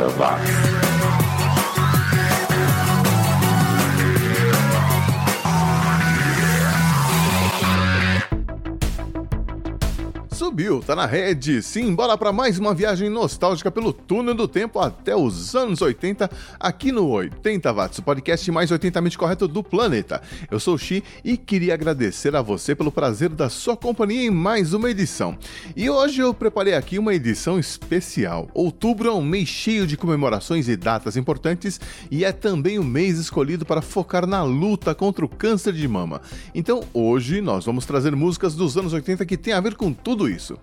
80 watts. Subiu, tá na rede. Sim, bora para mais uma viagem nostálgica pelo túnel do tempo até os anos 80, aqui no 80 Watts, o podcast mais 80mente correto do planeta. Eu sou o Xi e queria agradecer a você pelo prazer da sua companhia em mais uma edição. E hoje eu preparei aqui uma edição especial. Outubro é um mês cheio de comemorações e datas importantes e é também o mês escolhido para focar na luta contra o câncer de mama. Então hoje nós vamos trazer músicas dos anos 80 que tem a ver com tudo isso.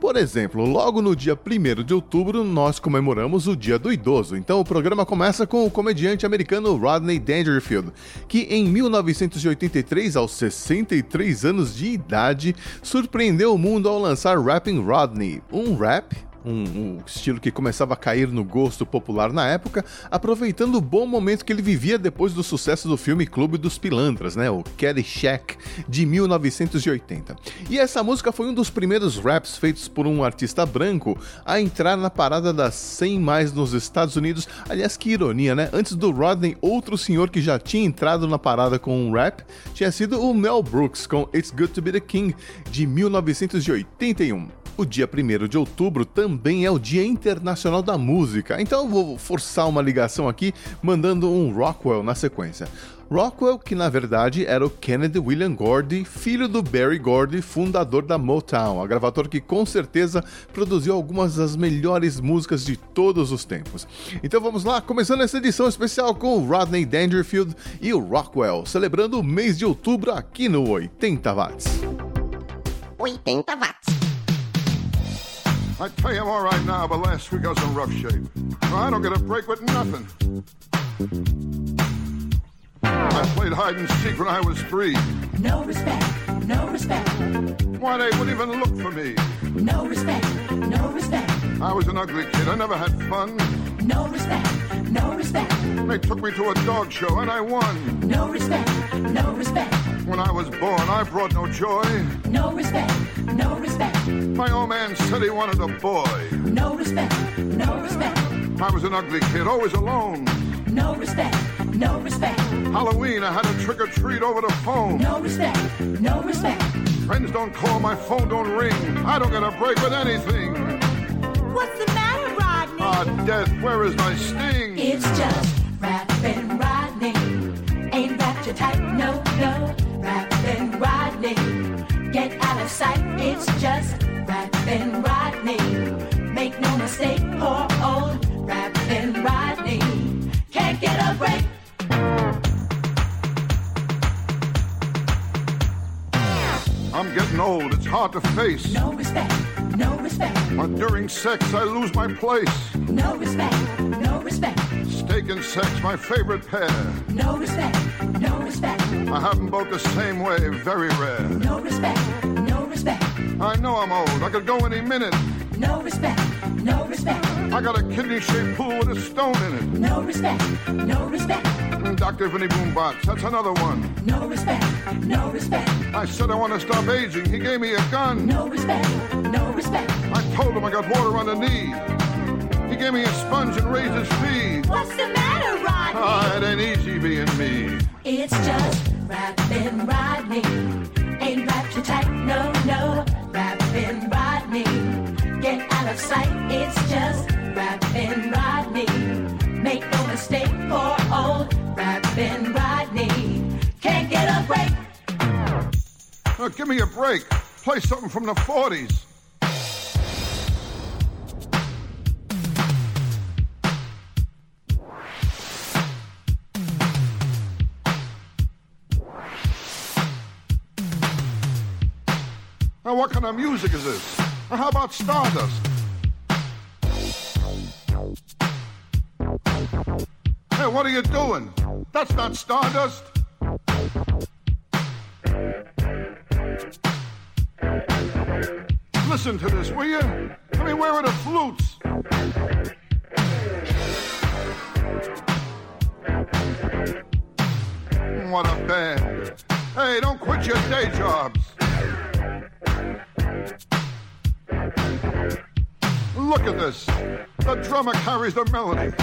Por exemplo, logo no dia 1 de outubro, nós comemoramos o Dia do Idoso. Então o programa começa com o comediante americano Rodney Dangerfield, que em 1983, aos 63 anos de idade, surpreendeu o mundo ao lançar Rapping Rodney, um rap um, um, estilo que começava a cair no gosto popular na época, aproveitando o bom momento que ele vivia depois do sucesso do filme Clube dos Pilantras, né, o Caddyshack, de 1980. E essa música foi um dos primeiros raps feitos por um artista branco a entrar na parada das 100 mais nos Estados Unidos. Aliás, que ironia, né? Antes do Rodney, outro senhor que já tinha entrado na parada com um rap tinha sido o Mel Brooks com It's Good to Be the King, de 1981. O dia 1 de outubro também é o Dia Internacional da Música, então eu vou forçar uma ligação aqui mandando um Rockwell na sequência. Rockwell, que na verdade era o Kennedy William Gordy, filho do Barry Gordy, fundador da Motown, a gravadora que com certeza produziu algumas das melhores músicas de todos os tempos. Então vamos lá, começando essa edição especial com o Rodney Dangerfield e o Rockwell, celebrando o mês de outubro aqui no 80 Watts. 80 Watts. I tell you I'm all right now, but last week I was in rough shape. I don't get a break with nothing. I played hide and seek when I was three. No respect, no respect. Why, they wouldn't even look for me. No respect, no respect. I was an ugly kid. I never had fun. No respect, no respect. They took me to a dog show and I won. No respect, no respect. When I was born, I brought no joy. No respect, no respect. My old man said he wanted a boy. No respect, no respect. I was an ugly kid, always alone. No respect, no respect. Halloween, I had a trick or treat over the phone. No respect, no respect. Friends don't call, my phone don't ring. I don't get a break with anything. What's the matter, Death, where is my sting? It's just rapping Rodney. Ain't wrapped your tight, no, no. Rapping Rodney. Get out of sight, it's just rapping Rodney. Make no mistake, poor old rapping Rodney. Can't get a break. I'm getting old, it's hard to face. No respect, no respect. But during sex, I lose my place. No respect, no respect. Steak and sex, my favorite pair. No respect, no respect. I have them both the same way, very rare. No respect, no respect. I know I'm old, I could go any minute. No respect, no respect. I got a kidney shaped pool with a stone in it. No respect, no respect. And Dr. Vinny Boombox, that's another one. No respect, no respect. I said I want to stop aging. He gave me a gun. No respect, no respect. I told him I got water on the knee. He gave me a sponge and raised his fee. What's the matter, Rodney? Ah, it ain't easy being me. It's just rapping Rodney. Ain't wrapped you tight, no, no. Rapping Rodney. Get out of sight, it's just rapping Rodney. Make no mistake, poor old rapping Rodney. Can't get a break. Now, give me a break. Play something from the 40s. Now, what kind of music is this? Now, how about Stardust? Hey, what are you doing? That's not Stardust. Listen to this, will you? I mean, where are the flutes? What a band. Hey, don't quit your day jobs. Look at this. The drummer carries the melody.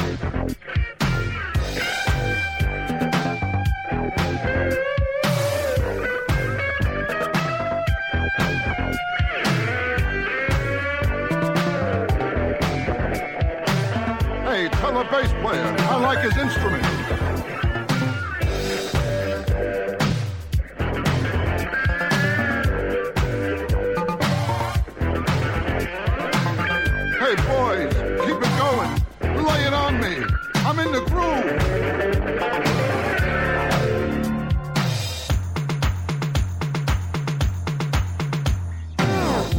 Hey, bass player I like his instrument. Hey, boys, keep it going. Lay it on me. I'm in the groove.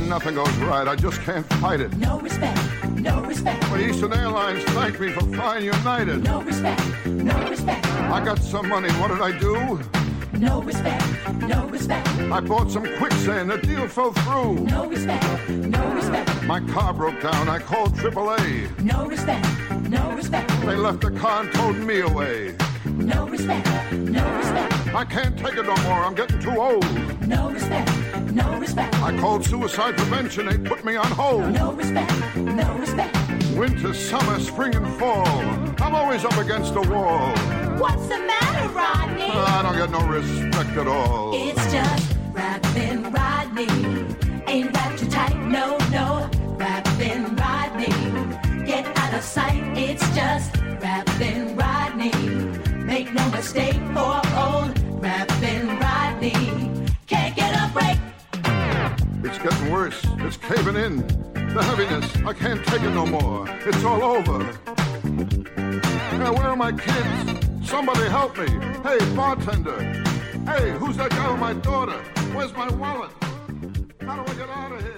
Nothing goes right. I just can't fight it. No respect, no respect, But Eastern Airlines thanked me for flying United. no respect, no respect, I got some money. What did I do? no respect, no respect, I bought some quicksand. The deal fell through. no respect, no respect, My car broke down. I called AAA. no respect, no respect, They left the car and towed me away. No respect, no respect, I can't take it no more. I'm getting too old. no respect, no respect, I called suicide prevention. They put me on hold. no respect, no respect. Winter, summer, spring, and fall. I'm always up against the wall. What's the matter, Rodney? I don't get no respect at all. It's just rapping Rodney. Ain't wrapped too tight, no, no. Rapping Rodney. Get out of sight, it's just rapping. No mistake for old rapping Rodney. Can't get a break. It's getting worse. It's caving in. The heaviness. I can't take it no more. It's all over. Now, where are my kids? Somebody help me. Hey, bartender. Hey, who's that guy with my daughter? Where's my wallet? How do I get out of here?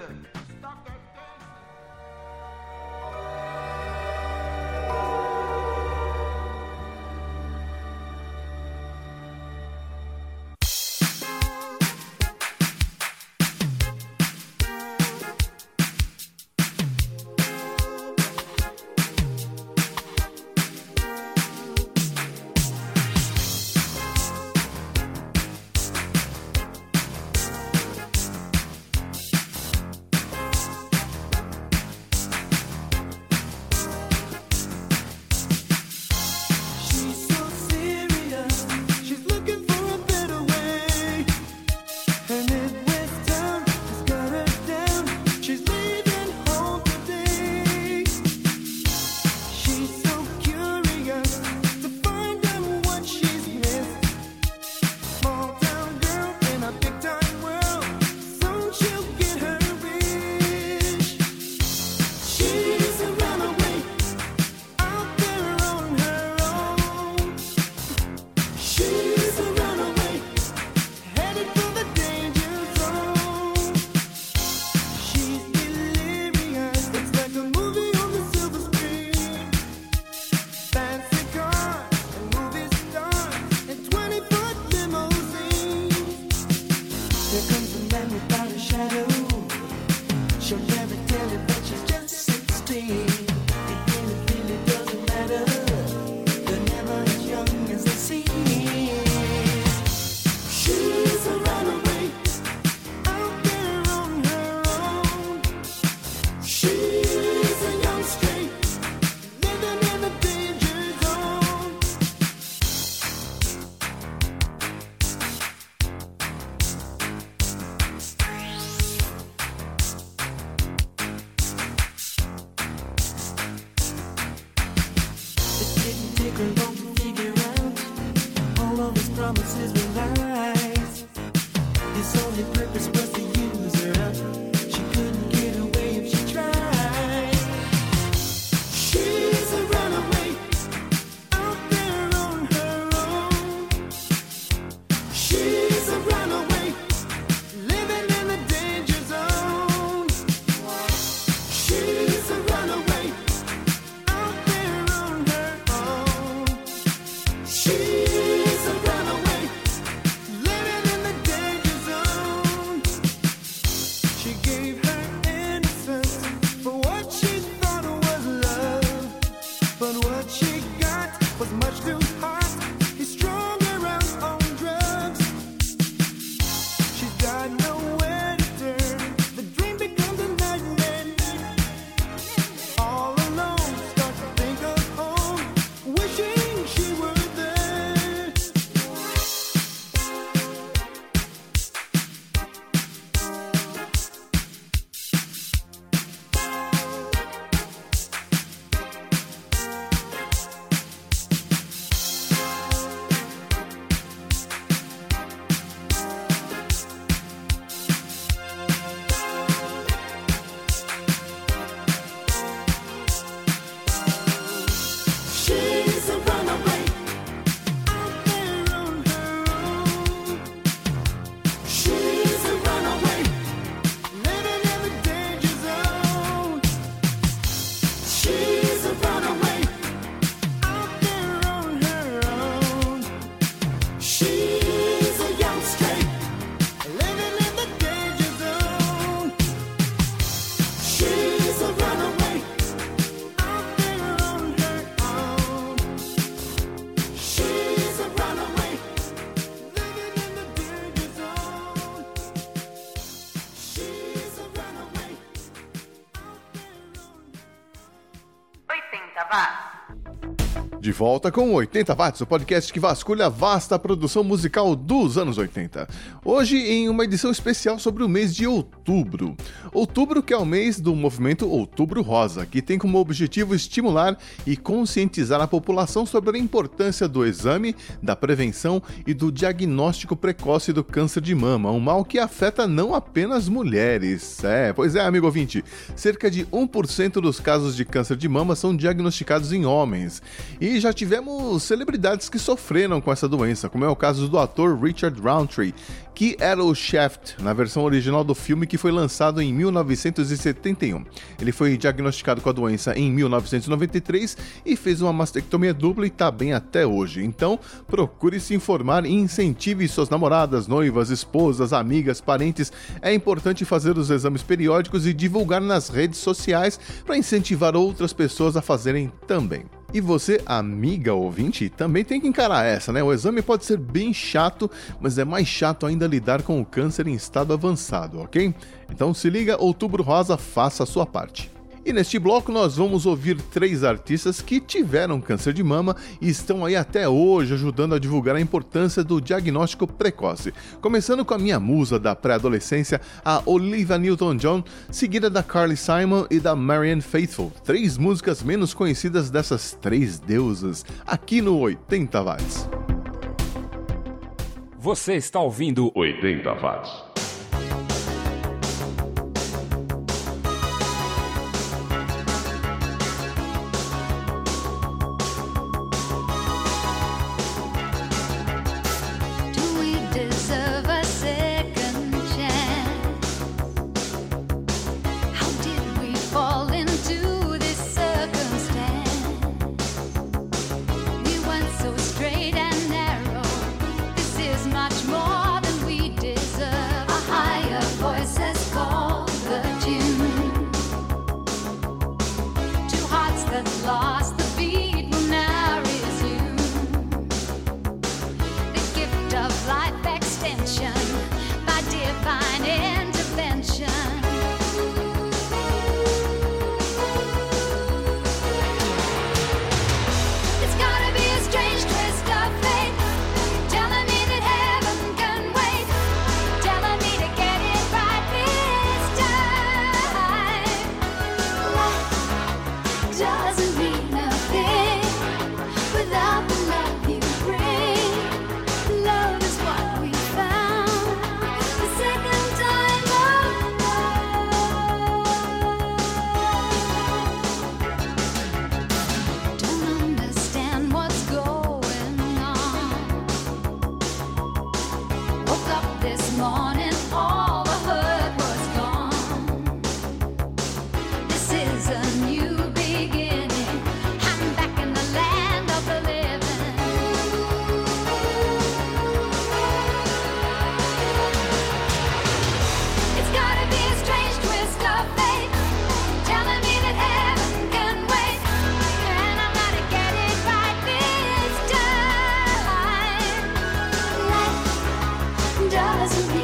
Volta com 80 Watts, o podcast que vasculha a vasta produção musical dos anos 80. Hoje em uma edição especial sobre o mês de outubro. Outubro que é o mês do movimento Outubro Rosa, que tem como objetivo estimular e conscientizar a população sobre a importância do exame, da prevenção e do diagnóstico precoce do câncer de mama, um mal que afeta não apenas mulheres. É, pois é, amigo ouvinte, cerca de 1% dos casos de câncer de mama são diagnosticados em homens. E já tivemos celebridades que sofreram com essa doença, como é o caso do ator Richard Roundtree, que era o Shaft na versão original do filme que foi lançado em 1971. Ele foi diagnosticado com a doença em 1993 e fez uma mastectomia dupla e está bem até hoje. Então, procure se informar e incentive suas namoradas, noivas, esposas, amigas, parentes. É importante fazer os exames periódicos e divulgar nas redes sociais para incentivar outras pessoas a fazerem também. E você, amiga ouvinte, também tem que encarar essa, né? O exame pode ser bem chato, mas é mais chato ainda lidar com o câncer em estado avançado, ok? Então se liga, Outubro Rosa, faça a sua parte. E neste bloco nós vamos ouvir três artistas que tiveram câncer de mama e estão aí até hoje ajudando a divulgar a importância do diagnóstico precoce. Começando com a minha musa da pré-adolescência, a Olivia Newton-John, seguida da Carly Simon e da Marianne Faithfull, três músicas menos conhecidas dessas três deusas, aqui no 80 Watts. Você está ouvindo 80 watts. Doesn't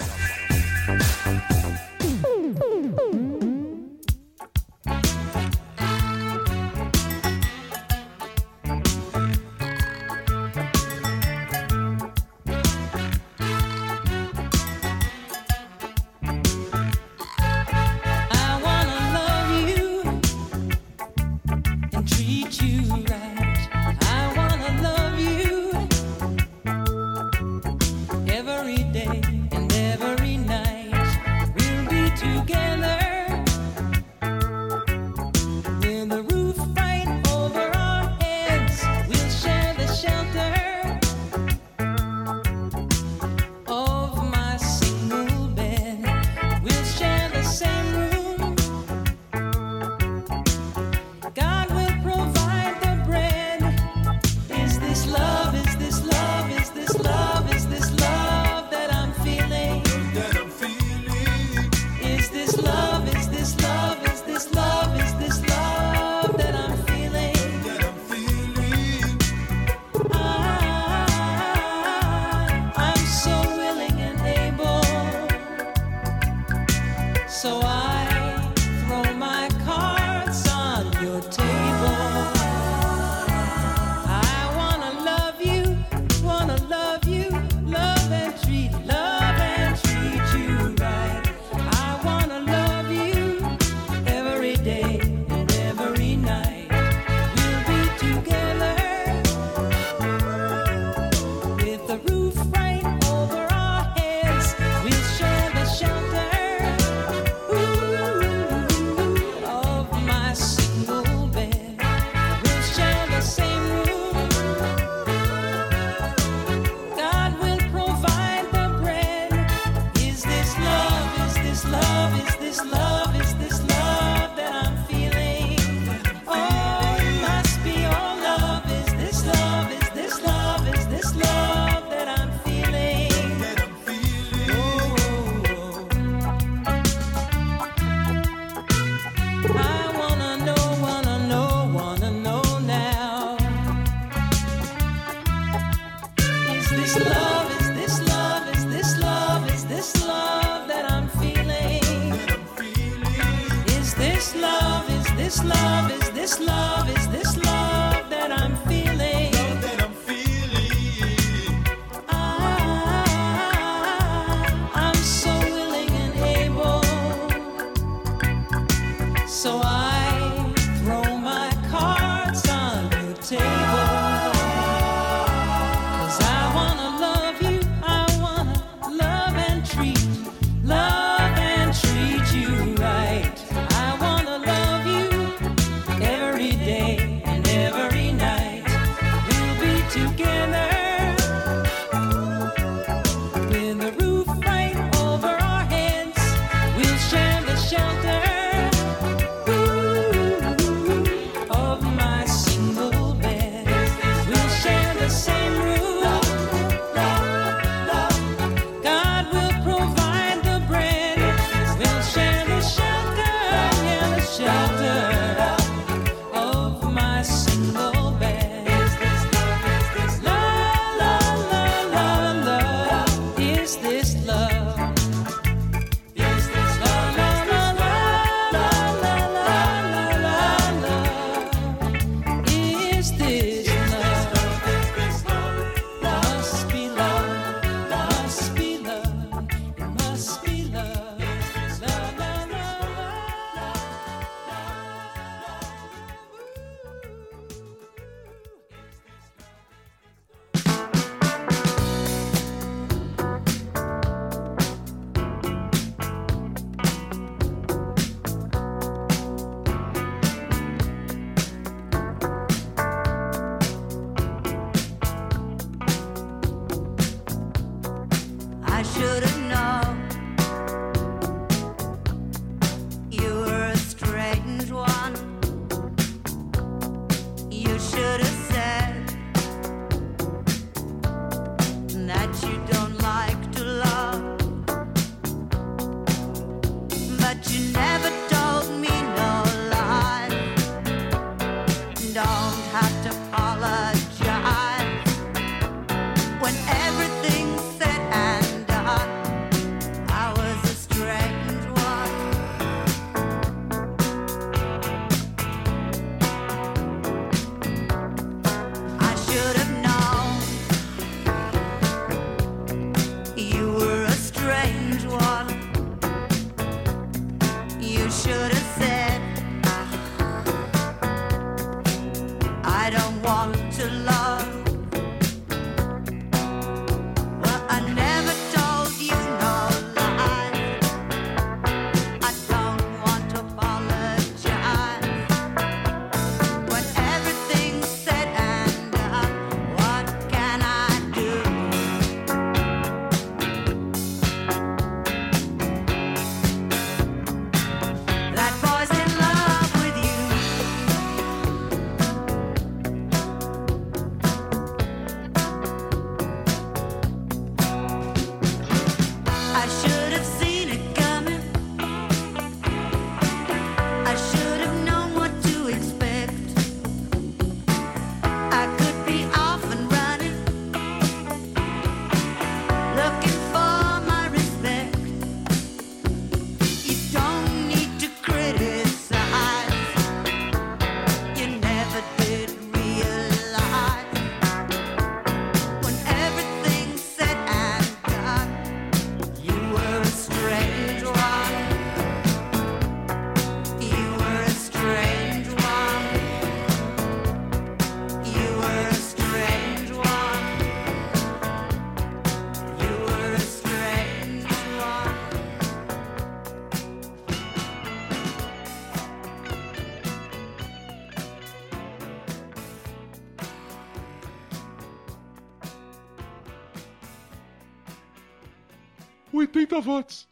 Watts.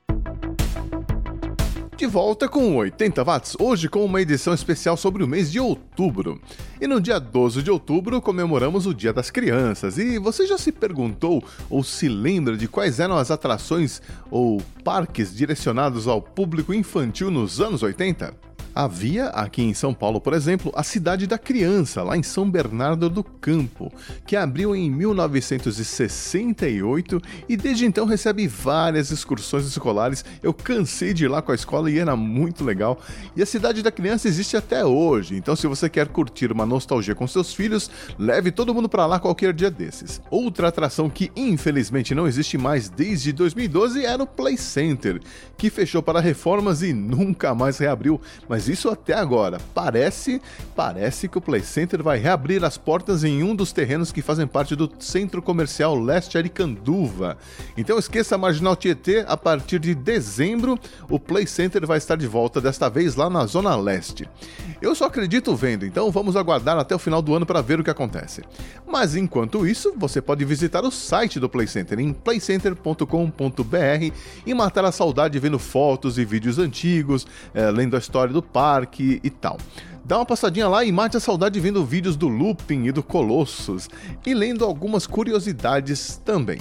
De volta com 80 watts, hoje com uma edição especial sobre o mês de outubro. E no dia 12 de outubro comemoramos o Dia das Crianças. E você já se perguntou ou se lembra de quais eram as atrações ou parques direcionados ao público infantil nos anos 80? Havia, aqui em São Paulo, por exemplo, a Cidade da Criança, lá em São Bernardo do Campo, que abriu em 1968 e desde então recebe várias excursões escolares. Eu cansei de ir lá com a escola e era muito legal. E a Cidade da Criança existe até hoje, então se você quer curtir uma nostalgia com seus filhos, leve todo mundo para lá qualquer dia desses. Outra atração que infelizmente não existe mais desde 2012 era o Play Center, que fechou para reformas e nunca mais reabriu, mas isso até agora. Parece, parece que o Play Center vai reabrir as portas em um dos terrenos que fazem parte do Centro Comercial Leste Aricanduva. Então esqueça a Marginal Tietê, a partir de dezembro o Play Center vai estar de volta, desta vez lá na Zona Leste. Eu só acredito vendo, então vamos aguardar até o final do ano para ver o que acontece. Mas enquanto isso, você pode visitar o site do Play Center em playcenter.com.br e matar a saudade vendo fotos e vídeos antigos, eh, lendo a história do parque e tal. Dá uma passadinha lá e mate a saudade vendo vídeos do Looping e do Colossus e lendo algumas curiosidades também.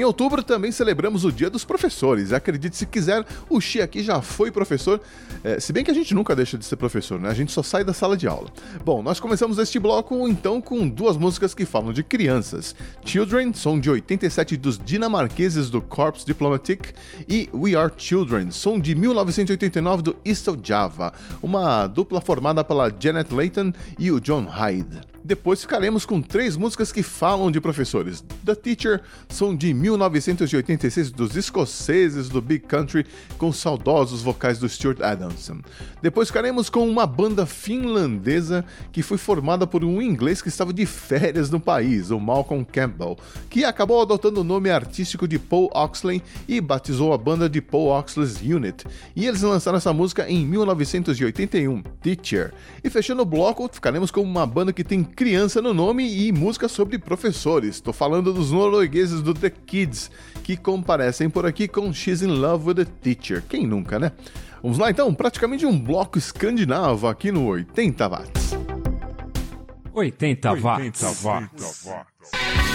Em outubro também celebramos o Dia dos Professores. Acredite se quiser, o Xi aqui já foi professor, eh, se bem que a gente nunca deixa de ser professor, né? A gente só sai da sala de aula. Bom, nós começamos este bloco então com duas músicas que falam de crianças. Children, som de 87 dos dinamarqueses do Corps Diplomatic, e We Are Children, som de 1989 do Eastal Java, uma dupla formada pela Janet Layton e o John Hyde. Depois ficaremos com três músicas que falam de professores. The Teacher, som de 1986 dos escoceses do Big Country, com saudosos vocais do Stuart Adamson. Depois ficaremos com uma banda finlandesa que foi formada por um inglês que estava de férias no país, o Malcolm Campbell, que acabou adotando o nome artístico de Paul Oxley e batizou a banda de Paul Oxley's Unit. E eles lançaram essa música em 1981, Teacher. E fechando o bloco, ficaremos com uma banda que tem criança no nome e música sobre professores. Estou falando dos noruegueses do The Kids, que comparecem por aqui com She's in Love with a Teacher. Quem nunca, né? Vamos lá então, praticamente um bloco escandinavo aqui no 80 watts. 80 watts. Everything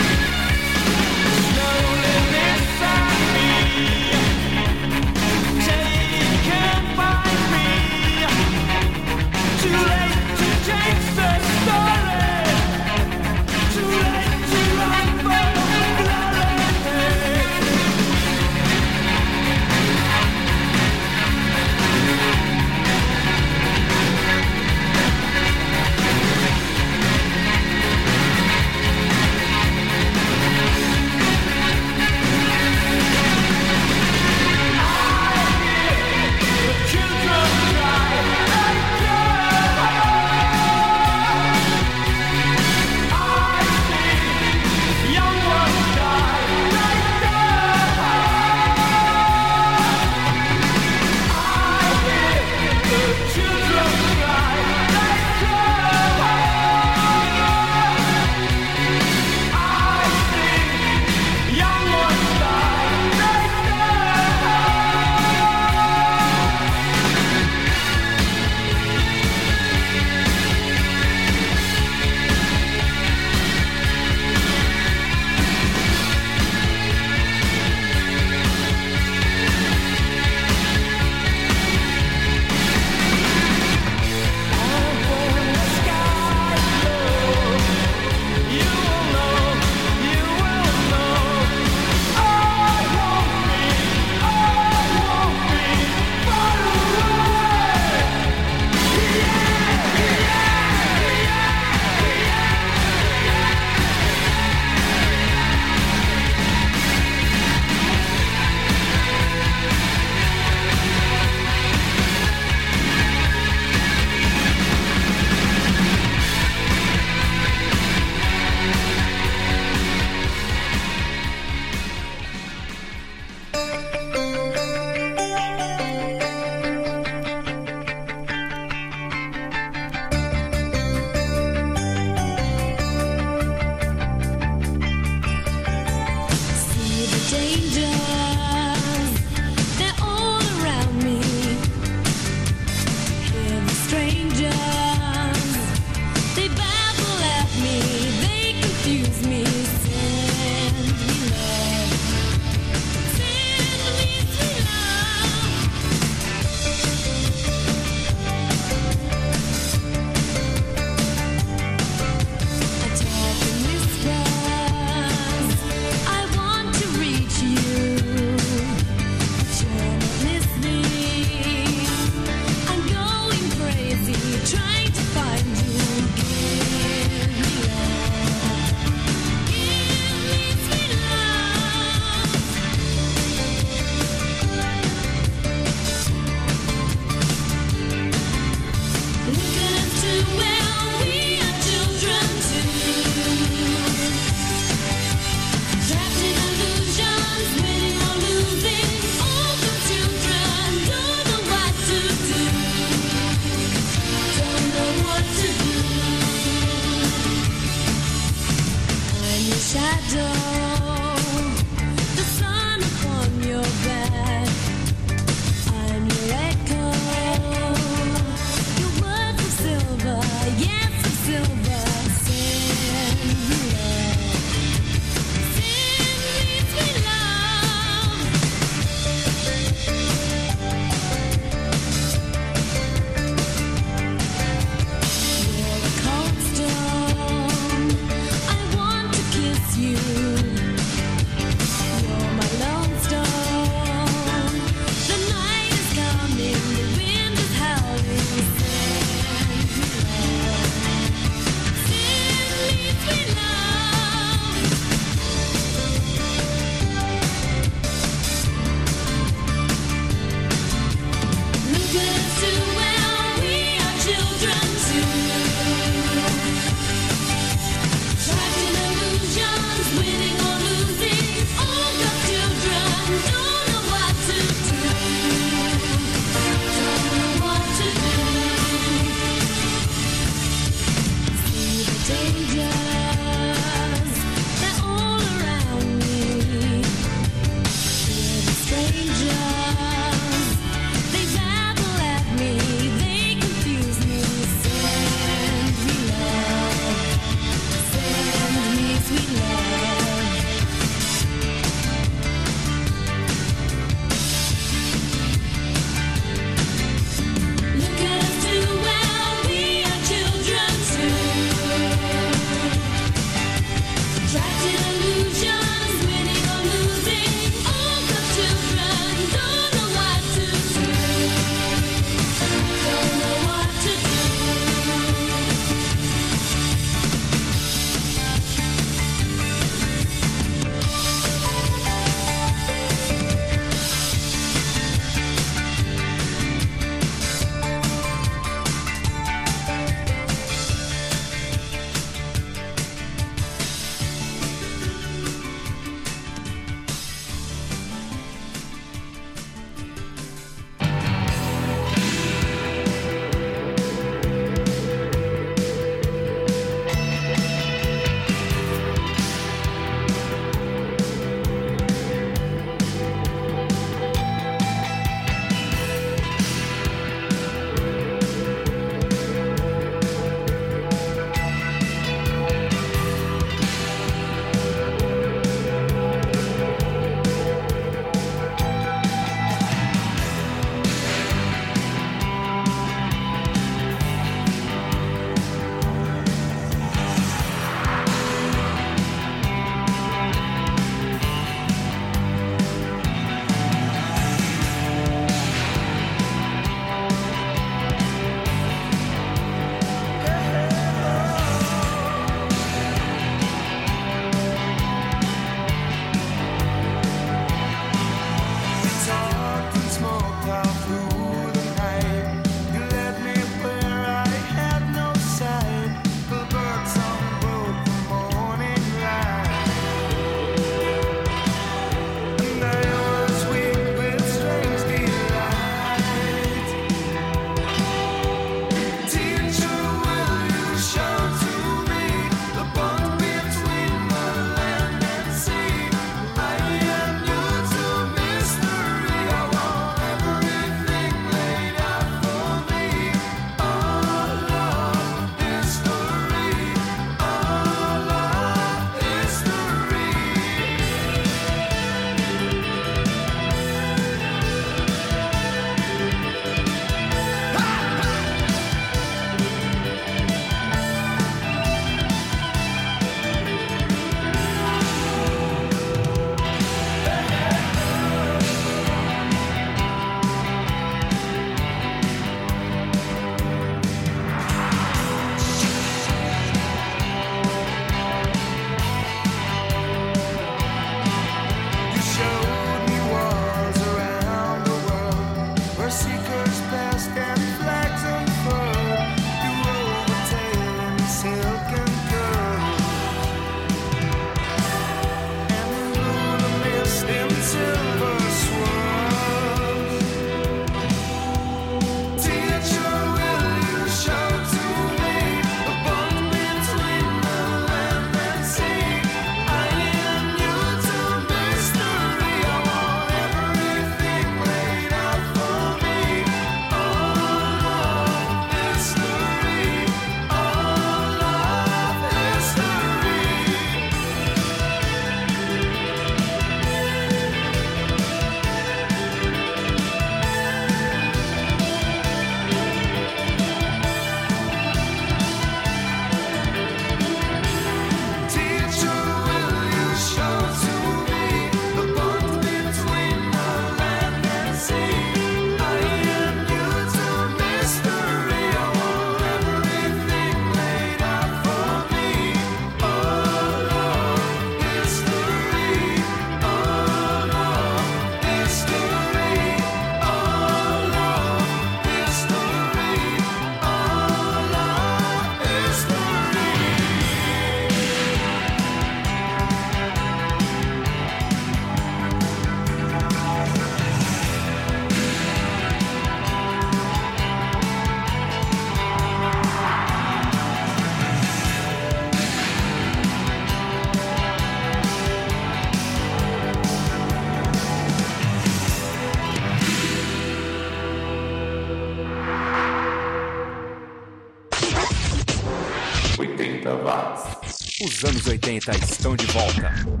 planeta estão de volta.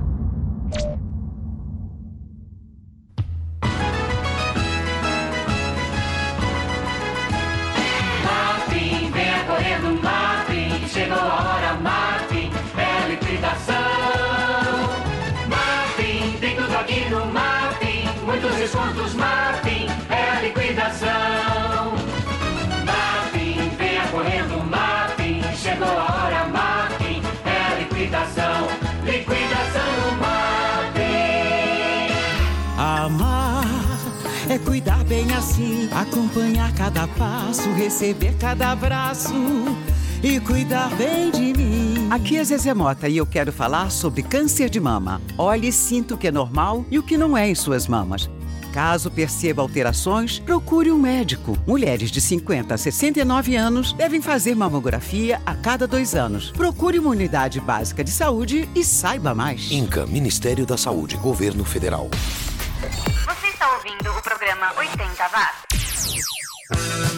receber cada abraço e cuidar bem de mim. Aqui é Zezé Mota e eu quero falar sobre câncer de mama. Olhe e sinta o que é normal e o que não é em suas mamas. Caso perceba alterações, procure um médico. Mulheres de 50 a 69 anos devem fazer mamografia a cada dois anos. Procure uma unidade básica de saúde e saiba mais. INCA, Ministério da Saúde, Governo Federal. Você está ouvindo o programa 80 Vagas.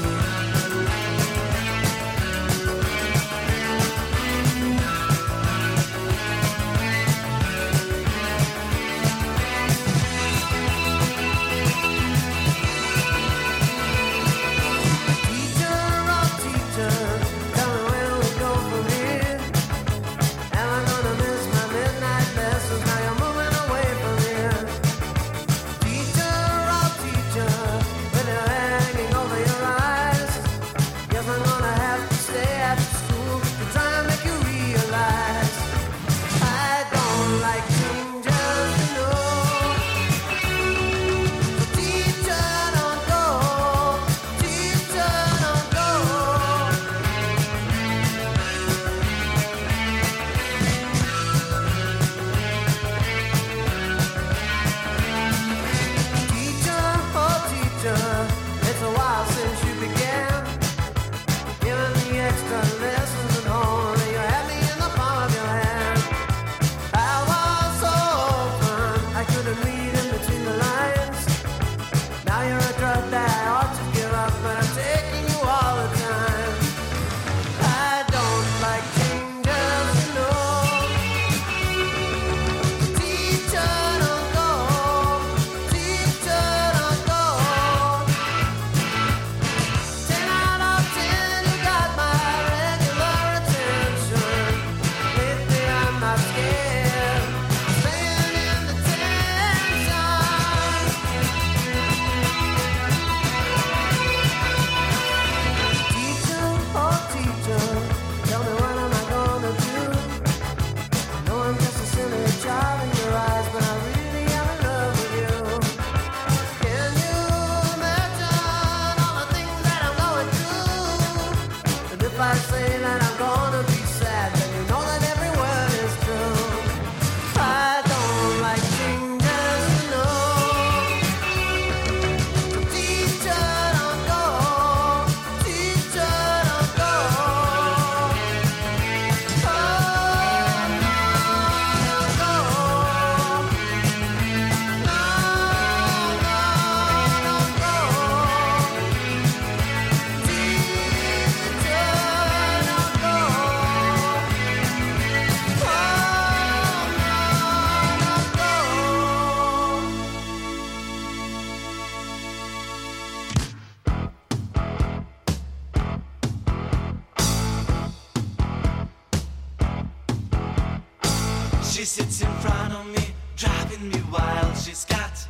taken me wild. She's got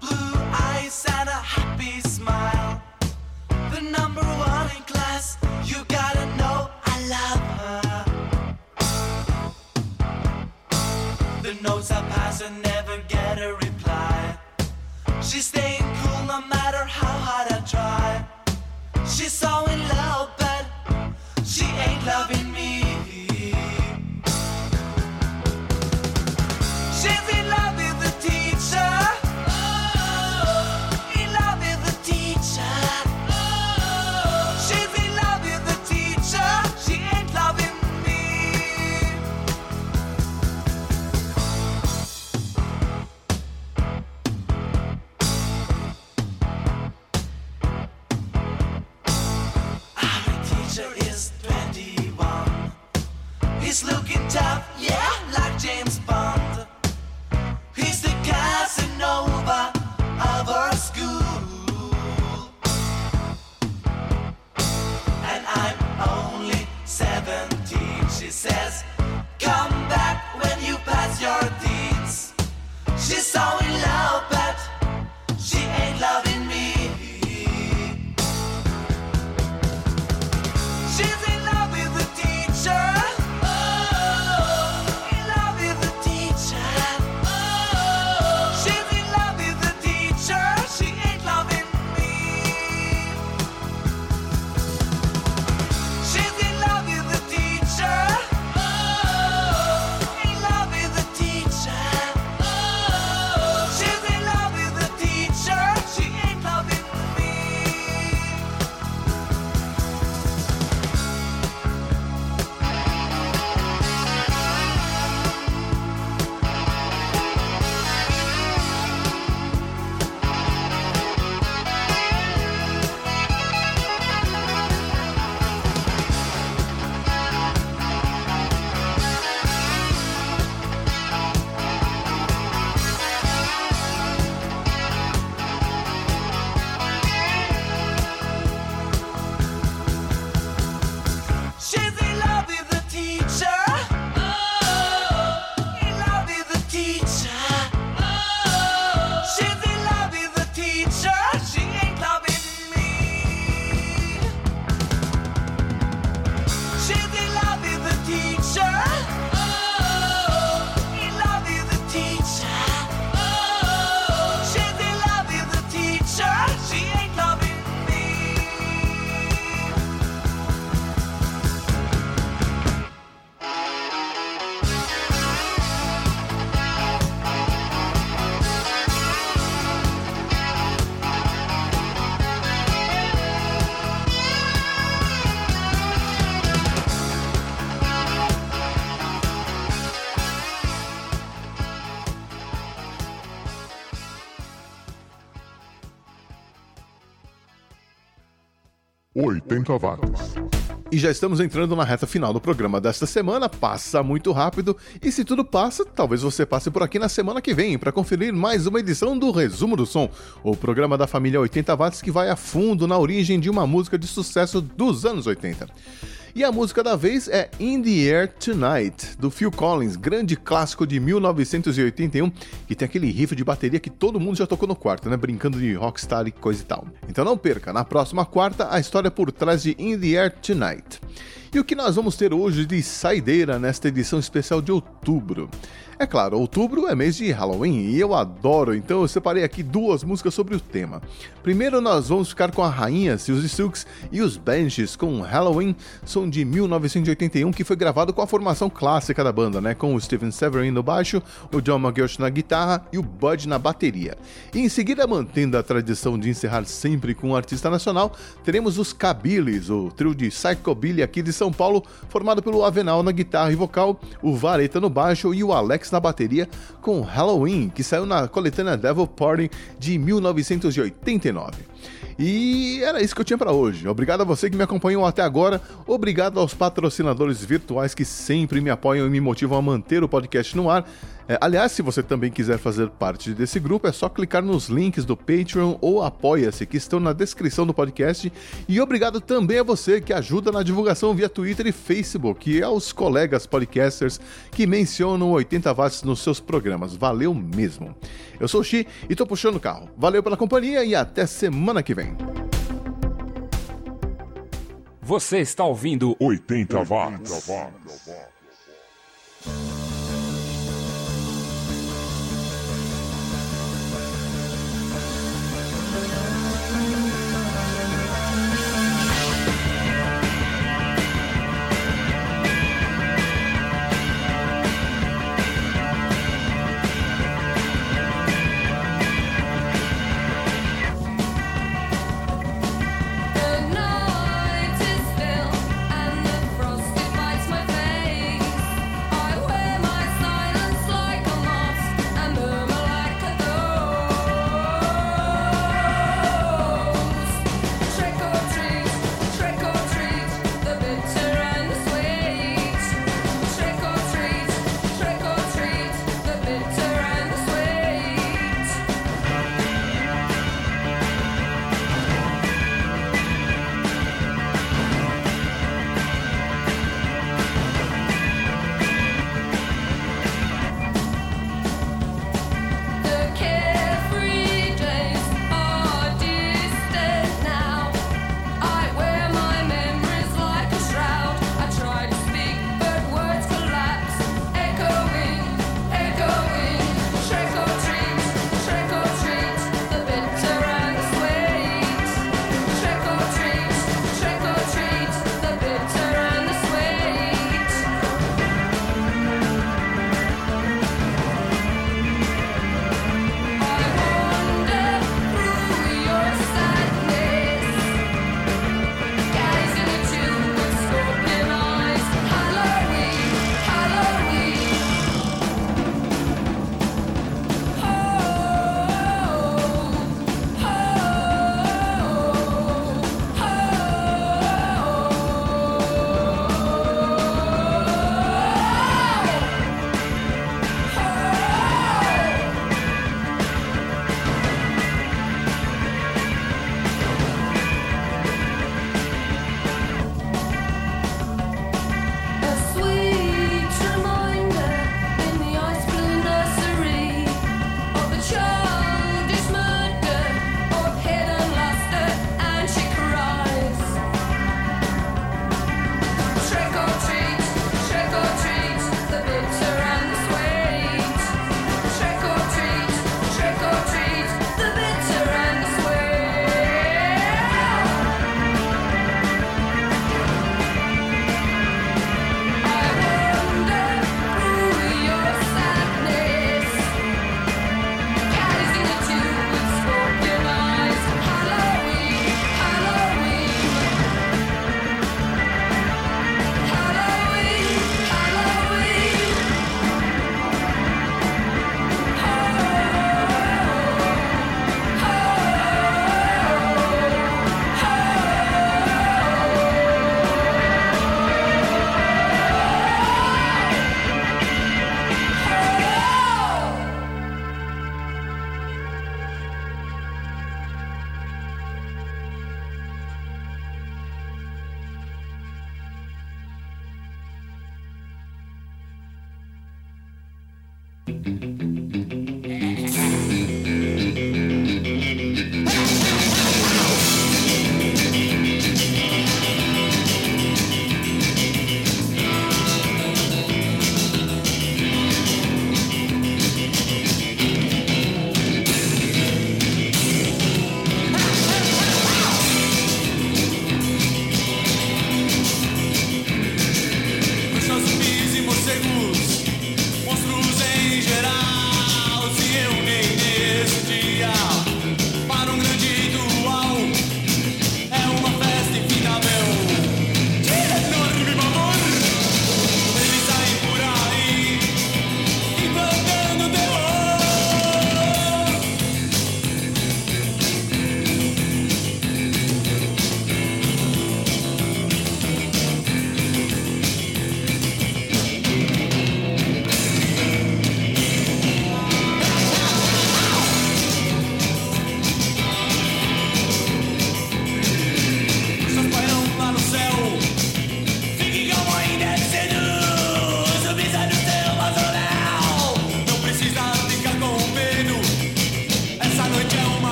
blue eyes and a happy smile. The number one in class, you gotta know I love her. The notes I pass and never get a reply. She's staying cool no matter how hard I try. She's so in love. 80 watts. E já estamos entrando na reta final do programa desta semana, passa muito rápido, e se tudo passa, talvez você passe por aqui na semana que vem para conferir mais uma edição do Resumo do Som, o programa da família 80 Watts que vai a fundo na origem de uma música de sucesso dos anos 80. E a música da vez é In the Air Tonight, do Phil Collins, grande clássico de 1981, que tem aquele riff de bateria que todo mundo já tocou no quarto, né? Brincando de rockstar e coisa e tal. Então não perca, na próxima quarta, a história por trás de In the Air Tonight. E o que nós vamos ter hoje de saideira nesta edição especial de outubro? É claro, outubro é mês de Halloween e eu adoro, então eu separei aqui duas músicas sobre o tema. Primeiro nós vamos ficar com a rainha Suzy Silks e os Banshees com Halloween, som de 1981 que foi gravado com a formação clássica da banda, né, com o Steven Severin no baixo, o John McGuish na guitarra e o Bud na bateria. E em seguida, mantendo a tradição de encerrar sempre com um artista nacional, teremos os Cabilis, o trio de psychobilly aqui de São Paulo, formado pelo Avenal na guitarra e vocal, o Vareta no baixo e o Alex na bateria, com Halloween, que saiu na coletânea Devil Party de 1989. E era isso que eu tinha para hoje. Obrigado a você que me acompanhou até agora. Obrigado aos patrocinadores virtuais que sempre me apoiam e me motivam a manter o podcast no ar. É, aliás, se você também quiser fazer parte desse grupo, é só clicar nos links do Patreon ou Apoia-se, que estão na descrição do podcast. E obrigado também a você que ajuda na divulgação via Twitter e Facebook, e aos colegas podcasters que mencionam 80 watts nos seus programas. Valeu mesmo. Eu sou o Xi e tô puxando o carro. Valeu pela companhia e até semana que vem. Você está ouvindo 80 watts. The night